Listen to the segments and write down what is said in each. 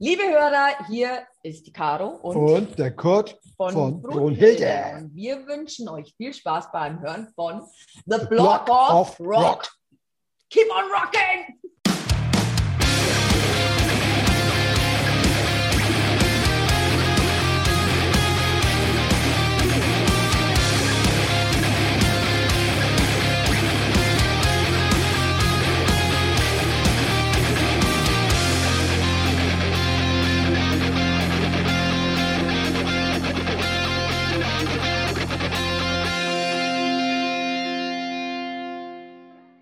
Liebe Hörer, hier ist die Caro und, und der Kurt von, von Brunhilde. Wir wünschen euch viel Spaß beim Hören von The, The Block, Block, of, of Rock. Rock. Keep on rocking!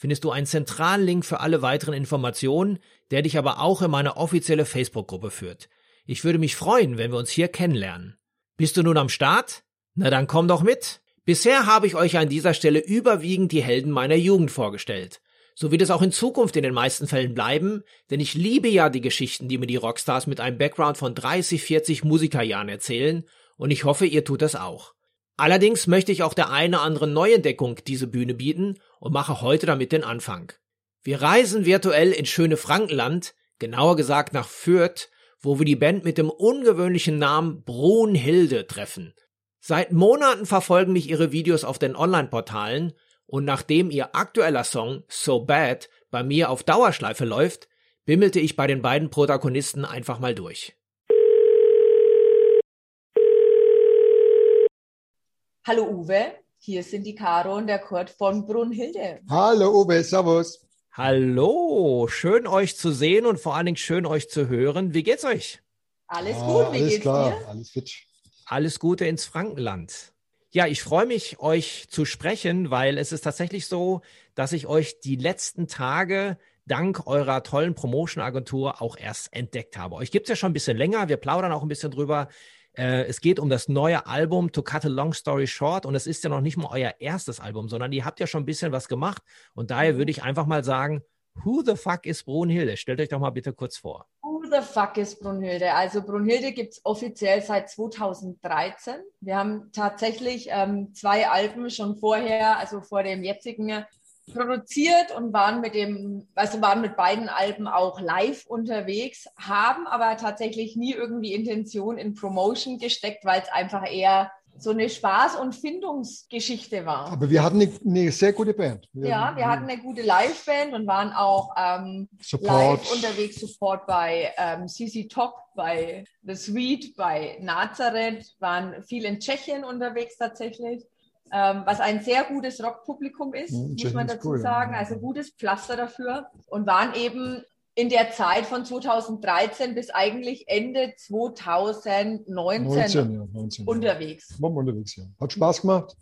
findest du einen zentralen Link für alle weiteren Informationen, der dich aber auch in meine offizielle Facebook-Gruppe führt. Ich würde mich freuen, wenn wir uns hier kennenlernen. Bist du nun am Start? Na dann komm doch mit. Bisher habe ich euch an dieser Stelle überwiegend die Helden meiner Jugend vorgestellt. So wird es auch in Zukunft in den meisten Fällen bleiben, denn ich liebe ja die Geschichten, die mir die Rockstars mit einem Background von 30, 40 Musikerjahren erzählen, und ich hoffe, ihr tut das auch. Allerdings möchte ich auch der eine andere Neuentdeckung diese Bühne bieten und mache heute damit den Anfang. Wir reisen virtuell in schöne Frankenland, genauer gesagt nach Fürth, wo wir die Band mit dem ungewöhnlichen Namen Brunhilde treffen. Seit Monaten verfolgen mich ihre Videos auf den Online-Portalen und nachdem ihr aktueller Song So Bad bei mir auf Dauerschleife läuft, bimmelte ich bei den beiden Protagonisten einfach mal durch. Hallo Uwe, hier sind die Caro und der Kurt von Brunhilde. Hallo Uwe, servus. Hallo, schön euch zu sehen und vor allen Dingen schön euch zu hören. Wie geht's euch? Alles ah, gut, wie alles geht's klar, dir? Alles fit. Alles Gute ins Frankenland. Ja, ich freue mich, euch zu sprechen, weil es ist tatsächlich so, dass ich euch die letzten Tage dank eurer tollen Promotion-Agentur auch erst entdeckt habe. Euch gibt's ja schon ein bisschen länger. Wir plaudern auch ein bisschen drüber. Äh, es geht um das neue Album To Cut a Long Story Short und es ist ja noch nicht mal euer erstes Album, sondern ihr habt ja schon ein bisschen was gemacht und daher würde ich einfach mal sagen, Who the fuck is Brunhilde? Stellt euch doch mal bitte kurz vor. Who the fuck is Brunhilde? Also Brunhilde gibt es offiziell seit 2013. Wir haben tatsächlich ähm, zwei Alben schon vorher, also vor dem jetzigen produziert und waren mit dem, also waren mit beiden Alben auch live unterwegs, haben aber tatsächlich nie irgendwie Intention in Promotion gesteckt, weil es einfach eher so eine Spaß- und Findungsgeschichte war. Aber wir hatten eine, eine sehr gute Band. Wir ja, wir hatten eine gute Liveband und waren auch ähm, live unterwegs, Support bei ähm, CC Top, bei The Sweet, bei Nazareth, waren viel in Tschechien unterwegs tatsächlich ähm, was ein sehr gutes Rockpublikum ist, mhm, muss man dazu cool, sagen. Also gutes Pflaster dafür und waren eben in der Zeit von 2013 bis eigentlich Ende 2019 19, ja, 19, unterwegs. Ja. unterwegs, ja. Hat Spaß gemacht.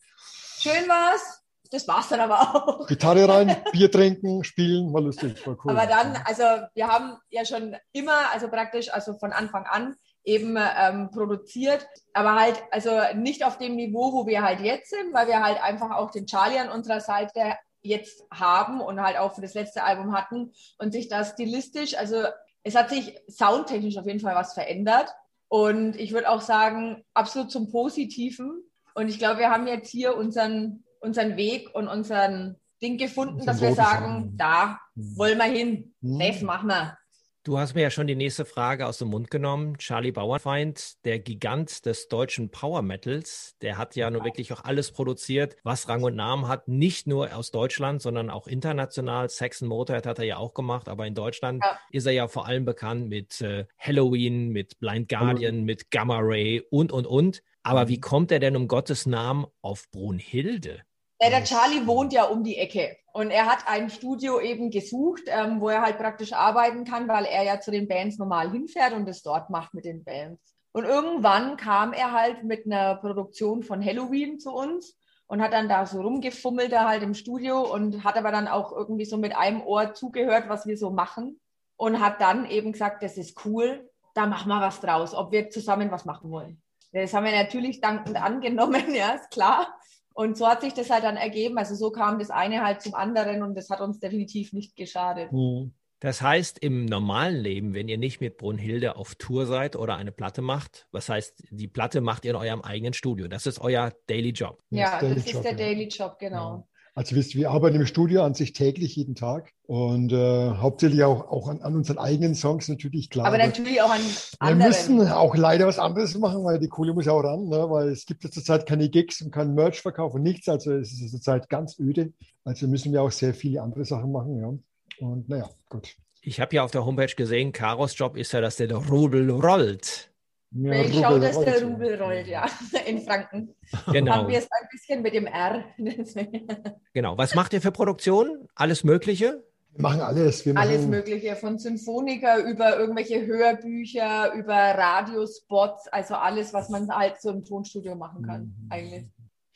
Schön war's. Das war's dann aber auch. Gitarre rein, Bier trinken, spielen, war lustig, war cool. Aber dann, also wir haben ja schon immer, also praktisch, also von Anfang an eben ähm, produziert, aber halt also nicht auf dem Niveau, wo wir halt jetzt sind, weil wir halt einfach auch den Charlie an unserer Seite jetzt haben und halt auch für das letzte Album hatten und sich das stilistisch, also es hat sich soundtechnisch auf jeden Fall was verändert und ich würde auch sagen, absolut zum Positiven und ich glaube, wir haben jetzt hier unseren, unseren Weg und unseren Ding gefunden, dass wir sagen, da wollen wir hin, mhm. das machen wir. Du hast mir ja schon die nächste Frage aus dem Mund genommen. Charlie Bauerfeind, der Gigant des deutschen Power Metals, der hat ja nur wirklich auch alles produziert, was Rang und Namen hat. Nicht nur aus Deutschland, sondern auch international. Saxon Motorhead hat er ja auch gemacht, aber in Deutschland ja. ist er ja vor allem bekannt mit äh, Halloween, mit Blind Guardian, mhm. mit Gamma Ray und, und, und. Aber wie mhm. kommt er denn um Gottes Namen auf Brunhilde? Ja, der Charlie wohnt ja um die Ecke und er hat ein Studio eben gesucht, ähm, wo er halt praktisch arbeiten kann, weil er ja zu den Bands normal hinfährt und es dort macht mit den Bands. Und irgendwann kam er halt mit einer Produktion von Halloween zu uns und hat dann da so rumgefummelt da halt im Studio und hat aber dann auch irgendwie so mit einem Ohr zugehört, was wir so machen und hat dann eben gesagt, das ist cool, da machen wir was draus, ob wir zusammen was machen wollen. Das haben wir natürlich dankend angenommen, ja, ist klar. Und so hat sich das halt dann ergeben. Also so kam das eine halt zum anderen und das hat uns definitiv nicht geschadet. Mhm. Das heißt, im normalen Leben, wenn ihr nicht mit Brunhilde auf Tour seid oder eine Platte macht, was heißt, die Platte macht ihr in eurem eigenen Studio. Das ist euer Daily Job. Ja, das, das ist Job, der ja. Daily Job, genau. Ja. Also wisst, wir arbeiten im Studio an sich täglich, jeden Tag und äh, hauptsächlich auch, auch an, an, unseren eigenen Songs natürlich, klar. Aber natürlich auch an anderen. Wir müssen auch leider was anderes machen, weil die Kohle muss auch ran, ne? weil es gibt ja zurzeit keine Gigs und kein Merch-Verkauf und nichts, also es ist zurzeit ganz öde. Also müssen wir auch sehr viele andere Sachen machen, ja. Und naja, gut. Ich habe ja auf der Homepage gesehen, Karos Job ist ja, dass der Rubel rollt. Ja, ich schaue, dass der Rubel rollt, ja, in Franken. Genau. Haben wir es ein bisschen mit dem R. genau. Was macht ihr für Produktionen? Alles Mögliche? Wir machen alles. Wir machen alles Mögliche, von Symphoniker über irgendwelche Hörbücher, über Radiospots, also alles, was man halt so im Tonstudio machen kann, mhm. eigentlich.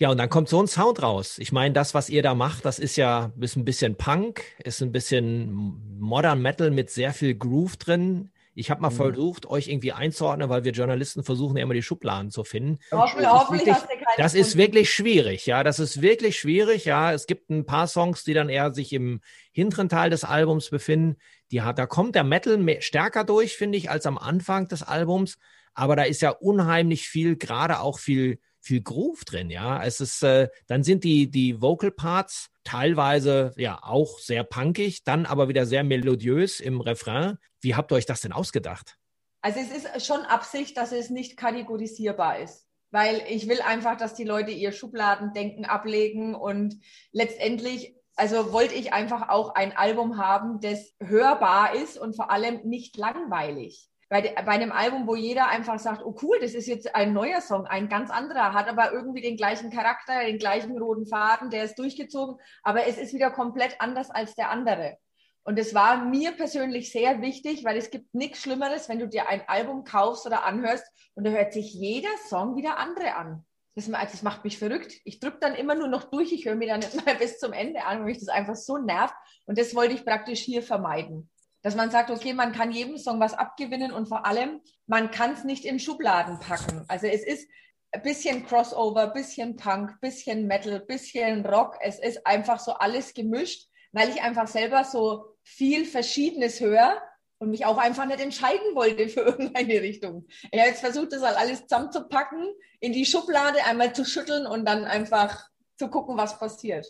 Ja, und dann kommt so ein Sound raus. Ich meine, das, was ihr da macht, das ist ja ist ein bisschen Punk, ist ein bisschen Modern Metal mit sehr viel Groove drin. Ich habe mal mhm. versucht, euch irgendwie einzuordnen, weil wir Journalisten versuchen ja immer die Schubladen zu finden. Hoffentlich, das, ist wirklich, das ist wirklich schwierig, ja. Das ist wirklich schwierig, ja. Es gibt ein paar Songs, die dann eher sich im hinteren Teil des Albums befinden. Die hat, da kommt der Metal mehr, stärker durch, finde ich, als am Anfang des Albums. Aber da ist ja unheimlich viel, gerade auch viel viel Groove drin, ja. Es ist, äh, dann sind die, die Vocal Parts teilweise ja auch sehr punkig, dann aber wieder sehr melodiös im Refrain. Wie habt ihr euch das denn ausgedacht? Also es ist schon Absicht, dass es nicht kategorisierbar ist. Weil ich will einfach, dass die Leute ihr Schubladendenken ablegen und letztendlich also wollte ich einfach auch ein Album haben, das hörbar ist und vor allem nicht langweilig bei, bei einem Album, wo jeder einfach sagt, oh cool, das ist jetzt ein neuer Song, ein ganz anderer, hat aber irgendwie den gleichen Charakter, den gleichen roten Faden, der ist durchgezogen, aber es ist wieder komplett anders als der andere. Und es war mir persönlich sehr wichtig, weil es gibt nichts Schlimmeres, wenn du dir ein Album kaufst oder anhörst und da hört sich jeder Song wieder andere an. Das, das macht mich verrückt. Ich drücke dann immer nur noch durch, ich höre mir dann nicht mal bis zum Ende an, weil mich das einfach so nervt. Und das wollte ich praktisch hier vermeiden dass man sagt, okay, man kann jedem Song was abgewinnen und vor allem, man kann es nicht in Schubladen packen. Also es ist ein bisschen Crossover, bisschen Punk, bisschen Metal, bisschen Rock. Es ist einfach so alles gemischt, weil ich einfach selber so viel Verschiedenes höre und mich auch einfach nicht entscheiden wollte für irgendeine Richtung. Ich habe jetzt versucht, das halt alles zusammenzupacken, in die Schublade einmal zu schütteln und dann einfach zu gucken, was passiert.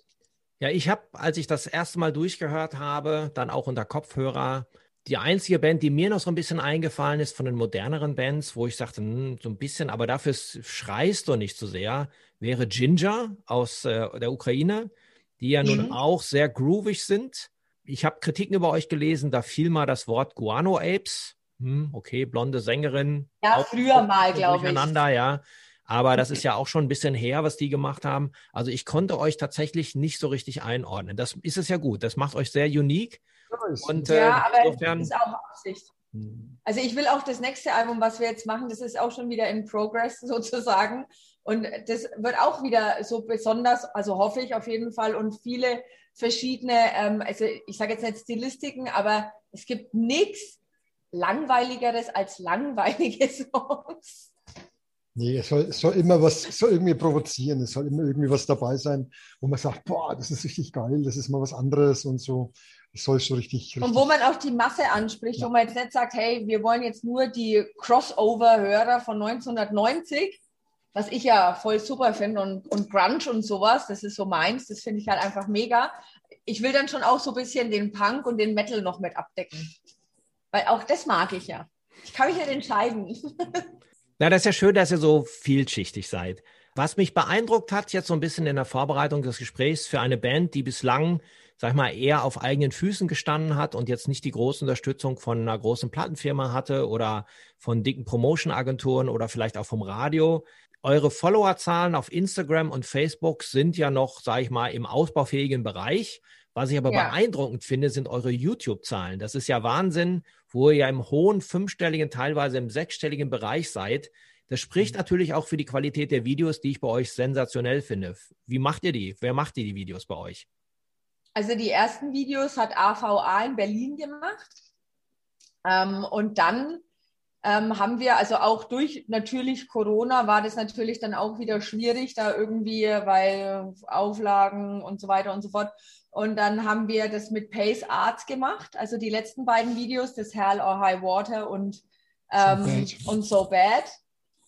Ja, ich habe, als ich das erste Mal durchgehört habe, dann auch unter Kopfhörer, die einzige Band, die mir noch so ein bisschen eingefallen ist von den moderneren Bands, wo ich sagte, hm, so ein bisschen, aber dafür schreist du nicht so sehr, wäre Ginger aus äh, der Ukraine, die ja mhm. nun auch sehr groovig sind. Ich habe Kritiken über euch gelesen, da fiel mal das Wort Guano Apes. Hm, okay, blonde Sängerin. Ja, früher mal, glaube ich. ja. Aber das ist ja auch schon ein bisschen her, was die gemacht haben. Also ich konnte euch tatsächlich nicht so richtig einordnen. Das ist es ja gut. Das macht euch sehr unique. Und, äh, ja, aber insofern, das ist auch Absicht. Hm. Also ich will auch das nächste Album, was wir jetzt machen, das ist auch schon wieder in Progress sozusagen. Und das wird auch wieder so besonders, also hoffe ich auf jeden Fall, und viele verschiedene, ähm, also ich sage jetzt nicht Stilistiken, aber es gibt nichts langweiligeres als langweilige Songs. Nee, es soll, es soll immer was, es soll irgendwie provozieren, es soll immer irgendwie was dabei sein, wo man sagt, boah, das ist richtig geil, das ist mal was anderes und so. Es soll so richtig, richtig. Und wo man auch die Masse anspricht, ja. wo man jetzt nicht sagt, hey, wir wollen jetzt nur die Crossover-Hörer von 1990, was ich ja voll super finde und, und Grunge und sowas, das ist so meins, das finde ich halt einfach mega. Ich will dann schon auch so ein bisschen den Punk und den Metal noch mit abdecken. Weil auch das mag ich ja. Ich kann mich nicht entscheiden. Na, das ist ja schön, dass ihr so vielschichtig seid. Was mich beeindruckt hat, jetzt so ein bisschen in der Vorbereitung des Gesprächs für eine Band, die bislang, sag ich mal, eher auf eigenen Füßen gestanden hat und jetzt nicht die große Unterstützung von einer großen Plattenfirma hatte oder von dicken Promotion-Agenturen oder vielleicht auch vom Radio. Eure Followerzahlen auf Instagram und Facebook sind ja noch, sag ich mal, im ausbaufähigen Bereich. Was ich aber ja. beeindruckend finde, sind eure YouTube-Zahlen. Das ist ja Wahnsinn, wo ihr ja im hohen fünfstelligen, teilweise im sechsstelligen Bereich seid. Das spricht mhm. natürlich auch für die Qualität der Videos, die ich bei euch sensationell finde. Wie macht ihr die? Wer macht ihr die Videos bei euch? Also die ersten Videos hat AVA in Berlin gemacht. Ähm, und dann ähm, haben wir also auch durch natürlich Corona war das natürlich dann auch wieder schwierig, da irgendwie, weil Auflagen und so weiter und so fort. Und dann haben wir das mit Pace Arts gemacht, also die letzten beiden Videos, das Hell or High Water und, ähm, so und So Bad.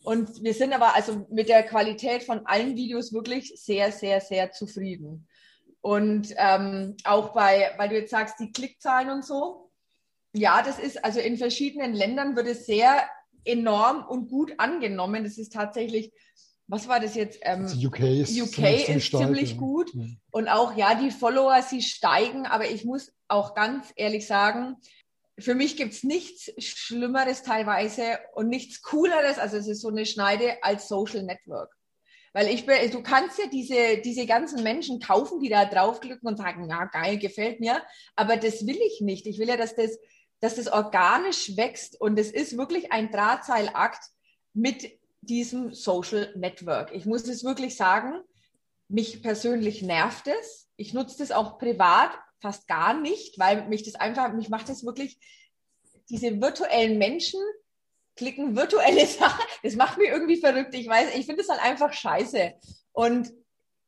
Und wir sind aber also mit der Qualität von allen Videos wirklich sehr, sehr, sehr zufrieden. Und ähm, auch bei, weil du jetzt sagst, die Klickzahlen und so, ja, das ist, also in verschiedenen Ländern wird es sehr enorm und gut angenommen. Das ist tatsächlich, was war das jetzt? Ähm, also UK ist, UK ist ziemlich ja. gut. Und auch, ja, die Follower, sie steigen, aber ich muss auch ganz ehrlich sagen, für mich gibt es nichts Schlimmeres teilweise und nichts Cooleres, also es ist so eine Schneide als Social Network. Weil ich bin, du kannst ja diese, diese ganzen Menschen kaufen, die da draufklicken und sagen, ja, geil, gefällt mir. Aber das will ich nicht. Ich will ja, dass das dass das organisch wächst und es ist wirklich ein Drahtseilakt mit diesem Social Network. Ich muss es wirklich sagen, mich persönlich nervt es. Ich nutze das auch privat fast gar nicht, weil mich das einfach, mich macht das wirklich, diese virtuellen Menschen klicken virtuelle Sachen, das macht mich irgendwie verrückt. Ich weiß, ich finde es halt einfach scheiße. Und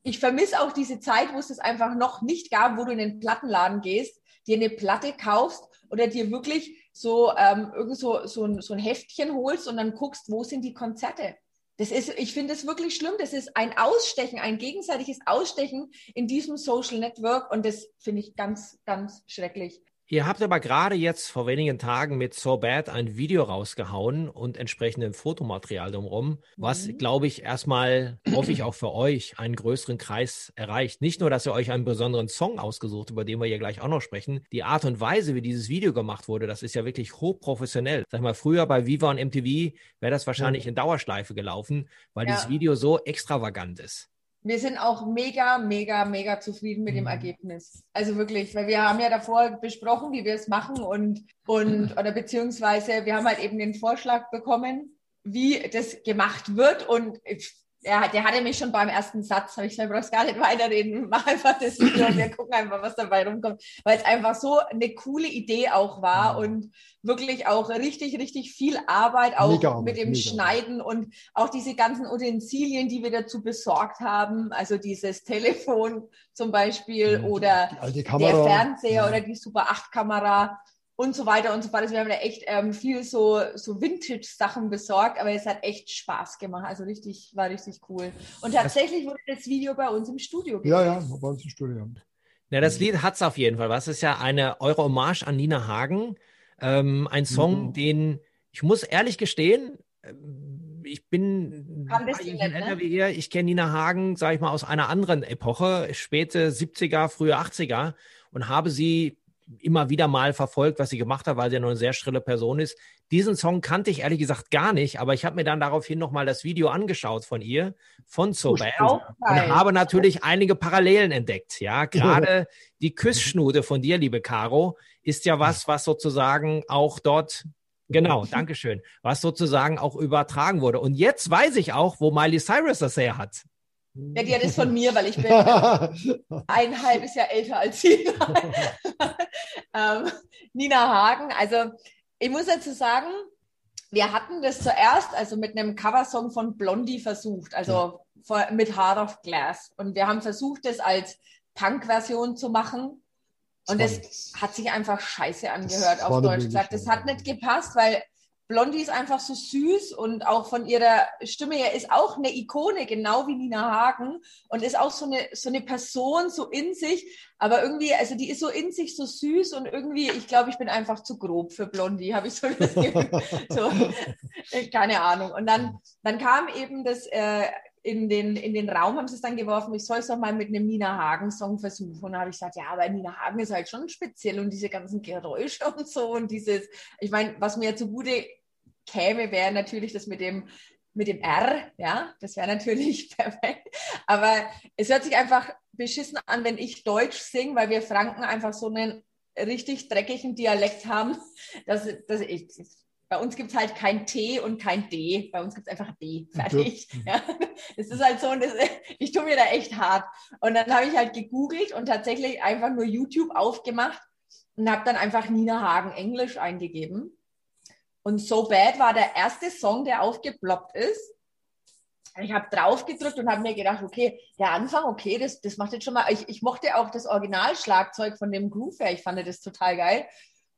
ich vermisse auch diese Zeit, wo es das einfach noch nicht gab, wo du in den Plattenladen gehst, dir eine Platte kaufst oder dir wirklich so ähm, irgend so, so, ein, so ein Heftchen holst und dann guckst, wo sind die Konzerte. Das ist, ich finde es wirklich schlimm. Das ist ein Ausstechen, ein gegenseitiges Ausstechen in diesem Social Network und das finde ich ganz, ganz schrecklich. Ihr habt aber gerade jetzt vor wenigen Tagen mit So Bad ein Video rausgehauen und entsprechendem Fotomaterial drumherum, was, mhm. glaube ich, erstmal, hoffe ich auch für euch, einen größeren Kreis erreicht. Nicht nur, dass ihr euch einen besonderen Song ausgesucht, über den wir hier gleich auch noch sprechen. Die Art und Weise, wie dieses Video gemacht wurde, das ist ja wirklich hochprofessionell. Sag mal, früher bei Viva und MTV wäre das wahrscheinlich mhm. in Dauerschleife gelaufen, weil ja. dieses Video so extravagant ist wir sind auch mega, mega, mega zufrieden mit dem mhm. Ergebnis. Also wirklich, weil wir haben ja davor besprochen, wie wir es machen und, und oder beziehungsweise wir haben halt eben den Vorschlag bekommen, wie das gemacht wird und der, der hatte mich schon beim ersten Satz, habe ich gesagt, brauchst gar nicht weiterreden, mach einfach das Video und wir gucken einfach, was dabei rumkommt, weil es einfach so eine coole Idee auch war und wirklich auch richtig, richtig viel Arbeit, auch mega, mit dem mega. Schneiden und auch diese ganzen Utensilien, die wir dazu besorgt haben, also dieses Telefon zum Beispiel ja, oder der Fernseher ja. oder die Super 8 Kamera und so weiter und so fort. Also wir haben da echt ähm, viel so, so Vintage-Sachen besorgt, aber es hat echt Spaß gemacht. Also richtig, war richtig cool. Und tatsächlich wurde das Video bei uns im Studio gedreht. Ja, ja, bei uns im Studio. Ja, das Lied hat es auf jeden Fall. Was ist ja eine eure Hommage an Nina Hagen. Ähm, ein Song, mhm. den ich muss ehrlich gestehen, ähm, ich bin ein bisschen älter ne? wie ihr. Ich kenne Nina Hagen, sage ich mal, aus einer anderen Epoche, späte 70er, frühe 80er und habe sie immer wieder mal verfolgt, was sie gemacht hat, weil sie ja nur eine sehr schrille Person ist. Diesen Song kannte ich ehrlich gesagt gar nicht, aber ich habe mir dann daraufhin nochmal das Video angeschaut von ihr, von So Bad, und habe natürlich einige Parallelen entdeckt. Ja, gerade die Küssschnute von dir, liebe Caro, ist ja was, was sozusagen auch dort Genau, Dankeschön. Was sozusagen auch übertragen wurde. Und jetzt weiß ich auch, wo Miley Cyrus das her hat. Ja, die hat es von mir, weil ich bin ein halbes Jahr älter als sie. ähm, Nina Hagen, also ich muss dazu sagen, wir hatten das zuerst also mit einem Coversong von Blondie versucht, also ja. mit Heart of Glass. Und wir haben versucht, das als Punk-Version zu machen. Und es hat sich einfach scheiße angehört auf Deutsch gesagt. Das hat nicht gepasst, weil Blondie ist einfach so süß und auch von ihrer Stimme her ist auch eine Ikone, genau wie Nina Hagen und ist auch so eine, so eine Person, so in sich, aber irgendwie, also die ist so in sich so süß und irgendwie, ich glaube, ich bin einfach zu grob für Blondie, habe ich so das Gefühl. so, keine Ahnung. Und dann, dann kam eben das äh, in den, in den Raum haben sie es dann geworfen, ich soll es doch mal mit einem Nina Hagen-Song versuchen. Und da habe ich gesagt, ja, aber Nina Hagen ist halt schon speziell und diese ganzen Geräusche und so und dieses, ich meine, was mir zugute käme, wäre natürlich das mit dem, mit dem R, ja, das wäre natürlich perfekt. Aber es hört sich einfach beschissen an, wenn ich Deutsch singe, weil wir Franken einfach so einen richtig dreckigen Dialekt haben, dass, dass ich, bei uns gibt es halt kein T und kein D. Bei uns gibt es einfach D. Fertig. Ja. Das ist halt so, und das, ich tue mir da echt hart. Und dann habe ich halt gegoogelt und tatsächlich einfach nur YouTube aufgemacht und habe dann einfach Nina Hagen Englisch eingegeben. Und So Bad war der erste Song, der aufgeploppt ist. Ich habe drauf gedrückt und habe mir gedacht, okay, der Anfang, okay, das, das macht jetzt schon mal. Ich, ich mochte auch das Originalschlagzeug von dem Groove her. Ich fand das total geil.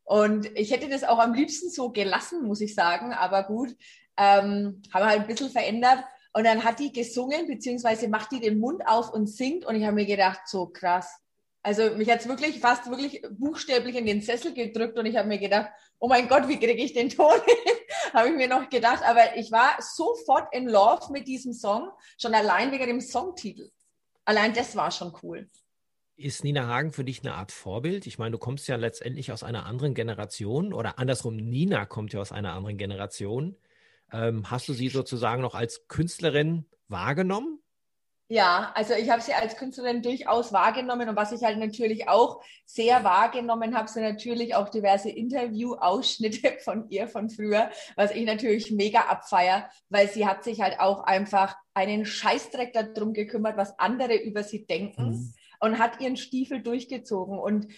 Und ich hätte das auch am liebsten so gelassen, muss ich sagen. Aber gut, ähm, haben wir halt ein bisschen verändert. Und dann hat die gesungen, beziehungsweise macht die den Mund auf und singt. Und ich habe mir gedacht, so krass. Also mich hat es wirklich fast wirklich buchstäblich in den Sessel gedrückt und ich habe mir gedacht, oh mein Gott, wie kriege ich den Ton hin? habe ich mir noch gedacht. Aber ich war sofort in love mit diesem Song, schon allein wegen dem Songtitel. Allein das war schon cool. Ist Nina Hagen für dich eine Art Vorbild? Ich meine, du kommst ja letztendlich aus einer anderen Generation oder andersrum, Nina kommt ja aus einer anderen Generation. Ähm, hast du sie sozusagen noch als Künstlerin wahrgenommen? Ja, also ich habe sie als Künstlerin durchaus wahrgenommen und was ich halt natürlich auch sehr wahrgenommen habe, sind natürlich auch diverse Interview-Ausschnitte von ihr von früher, was ich natürlich mega abfeier, weil sie hat sich halt auch einfach einen Scheißdreck darum gekümmert, was andere über sie denken mhm. und hat ihren Stiefel durchgezogen und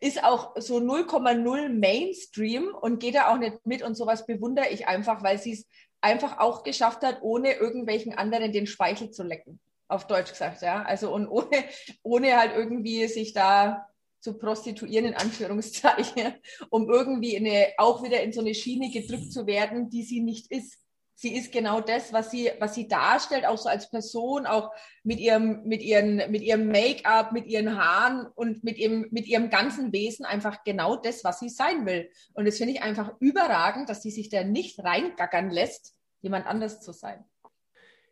ist auch so 0,0 Mainstream und geht da auch nicht mit und sowas bewundere ich einfach, weil sie es einfach auch geschafft hat, ohne irgendwelchen anderen den Speichel zu lecken auf Deutsch gesagt, ja. Also und ohne, ohne halt irgendwie sich da zu prostituieren, in Anführungszeichen, um irgendwie in eine, auch wieder in so eine Schiene gedrückt zu werden, die sie nicht ist. Sie ist genau das, was sie, was sie darstellt, auch so als Person, auch mit ihrem, mit ihren, mit ihrem Make-up, mit ihren Haaren und mit ihrem, mit ihrem ganzen Wesen einfach genau das, was sie sein will. Und das finde ich einfach überragend, dass sie sich da nicht reingackern lässt, jemand anders zu sein.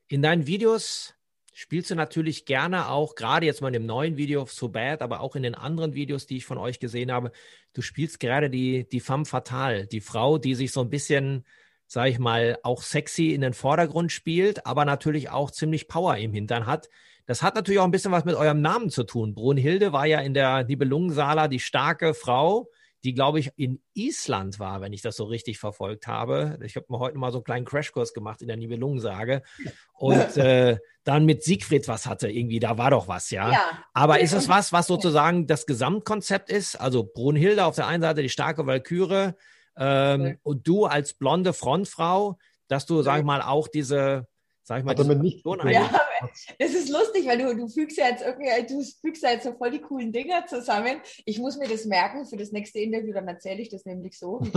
In deinen Videos spielst du natürlich gerne auch, gerade jetzt mal in dem neuen Video So Bad, aber auch in den anderen Videos, die ich von euch gesehen habe, du spielst gerade die, die femme fatale, die Frau, die sich so ein bisschen, sag ich mal, auch sexy in den Vordergrund spielt, aber natürlich auch ziemlich Power im Hintern hat. Das hat natürlich auch ein bisschen was mit eurem Namen zu tun. Brunhilde war ja in der Nibelungensala die starke Frau, die, glaube ich, in Island war, wenn ich das so richtig verfolgt habe. Ich habe mir heute mal so einen kleinen Crashkurs gemacht in der Nibelungensage und äh, dann mit Siegfried was hatte. Irgendwie, da war doch was, ja. ja. Aber ist es was, was sozusagen das Gesamtkonzept ist? Also Brunhilde auf der einen Seite, die starke Walküre ähm, ja. und du als blonde Frontfrau, dass du, sag ich mal, auch diese sag ich mal, damit nicht. Ja, es ist lustig, weil du, du fügst ja jetzt irgendwie, du fügst ja jetzt so voll die coolen Dinger zusammen. Ich muss mir das merken für das nächste Interview, dann erzähle ich das nämlich so,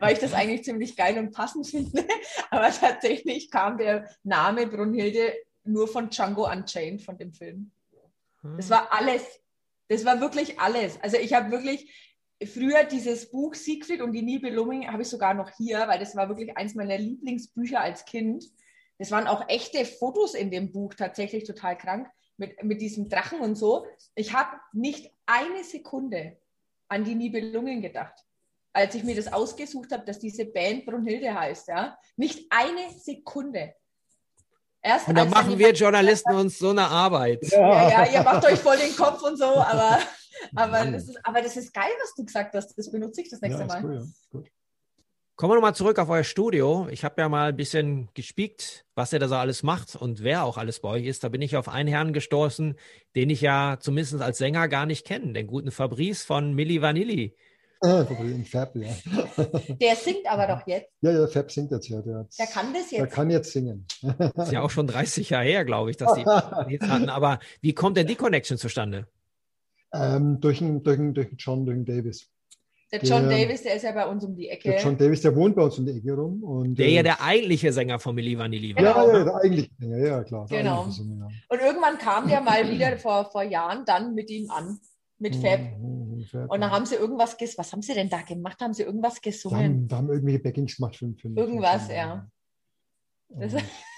weil ich das eigentlich ziemlich geil und passend finde. Aber tatsächlich kam der Name Brunhilde nur von Django Unchained, von dem Film. Das war alles. Das war wirklich alles. Also ich habe wirklich, früher dieses Buch Siegfried und die Nibelungen habe ich sogar noch hier, weil das war wirklich eins meiner Lieblingsbücher als Kind. Es waren auch echte Fotos in dem Buch, tatsächlich total krank, mit, mit diesem Drachen und so. Ich habe nicht eine Sekunde an die Nibelungen gedacht, als ich mir das ausgesucht habe, dass diese Band Brunhilde heißt. Ja? Nicht eine Sekunde. Erst und dann machen wir Journalisten uns so eine Arbeit. Ja, ja, ihr macht euch voll den Kopf und so, aber, aber, das, ist, aber das ist geil, was du gesagt hast. Das benutze ich das nächste ja, Mal. Cool, ja. Kommen wir nochmal zurück auf euer Studio. Ich habe ja mal ein bisschen gespiekt, was ihr da so alles macht und wer auch alles bei euch ist. Da bin ich auf einen Herrn gestoßen, den ich ja zumindest als Sänger gar nicht kenne, den guten Fabrice von Milli Vanilli. Ah, Fab, ja. Der singt aber doch jetzt. Ja, ja, Fab singt jetzt ja. Der, der kann das jetzt. Der kann jetzt singen. Das ist ja auch schon 30 Jahre her, glaube ich, dass die jetzt hatten. Aber wie kommt denn die Connection zustande? Ähm, durch, einen, durch, einen, durch John, durch einen Davis. Der John der, Davis, der ist ja bei uns um die Ecke. Der John Davis, der wohnt bei uns um die Ecke rum. Und, der äh, ja der eigentliche Sänger von Milli Vanilli war. Genau. Ja, ja, der eigentliche Sänger, ja, klar. Genau. Sänger. Und irgendwann kam der mal wieder vor, vor Jahren dann mit ihm an, mit Fab. Mhm, und dann haben sie irgendwas, ges was haben sie denn da gemacht? Haben sie irgendwas gesungen? Da haben, da haben irgendwelche Backings gemacht für, für Irgendwas, für, ja. Das,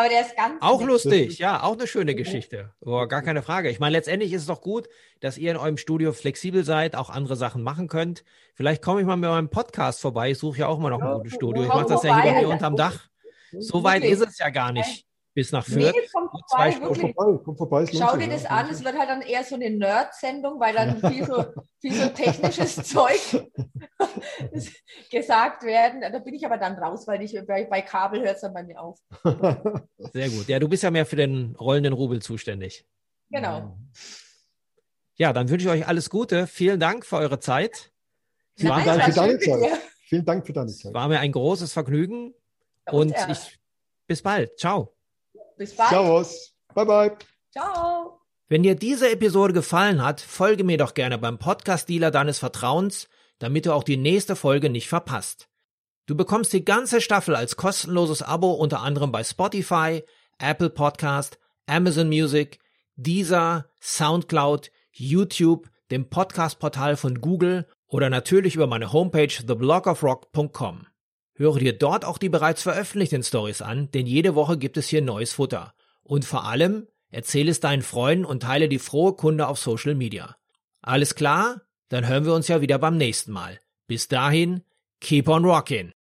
aber der ist ganz. Auch lustig, ja, auch eine schöne Geschichte. Oh, gar keine Frage. Ich meine, letztendlich ist es doch gut, dass ihr in eurem Studio flexibel seid, auch andere Sachen machen könnt. Vielleicht komme ich mal mit meinem Podcast vorbei. Ich suche ja auch mal noch ein gutes Studio. Ich mache das ja hier bei mir unterm Dach. So weit ist es ja gar nicht bis nach Fürth. Nee, kommt vorbei, vorbei, kommt vorbei Schau dir das an, es wird halt dann eher so eine Nerd-Sendung, weil dann viel so, viel so technisches Zeug gesagt werden. Da bin ich aber dann raus, weil ich bei, bei Kabel hört es dann bei mir auf. Sehr gut. Ja, du bist ja mehr für den rollenden Rubel zuständig. Genau. Ja, dann wünsche ich euch alles Gute. Vielen Dank für eure Zeit. Vielen Dank für deine Zeit. Vielen Dank für deine Zeit. War mir ein großes Vergnügen und ich bis bald. Ciao. Bis bald. Servus. Bye bye. Ciao. Wenn dir diese Episode gefallen hat, folge mir doch gerne beim Podcast-Dealer deines Vertrauens, damit du auch die nächste Folge nicht verpasst. Du bekommst die ganze Staffel als kostenloses Abo unter anderem bei Spotify, Apple Podcast, Amazon Music, Deezer, Soundcloud, YouTube, dem Podcast-Portal von Google oder natürlich über meine Homepage theblogofrock.com. Höre dir dort auch die bereits veröffentlichten Stories an, denn jede Woche gibt es hier neues Futter. Und vor allem, erzähle es deinen Freunden und teile die frohe Kunde auf Social Media. Alles klar? Dann hören wir uns ja wieder beim nächsten Mal. Bis dahin, keep on rockin'!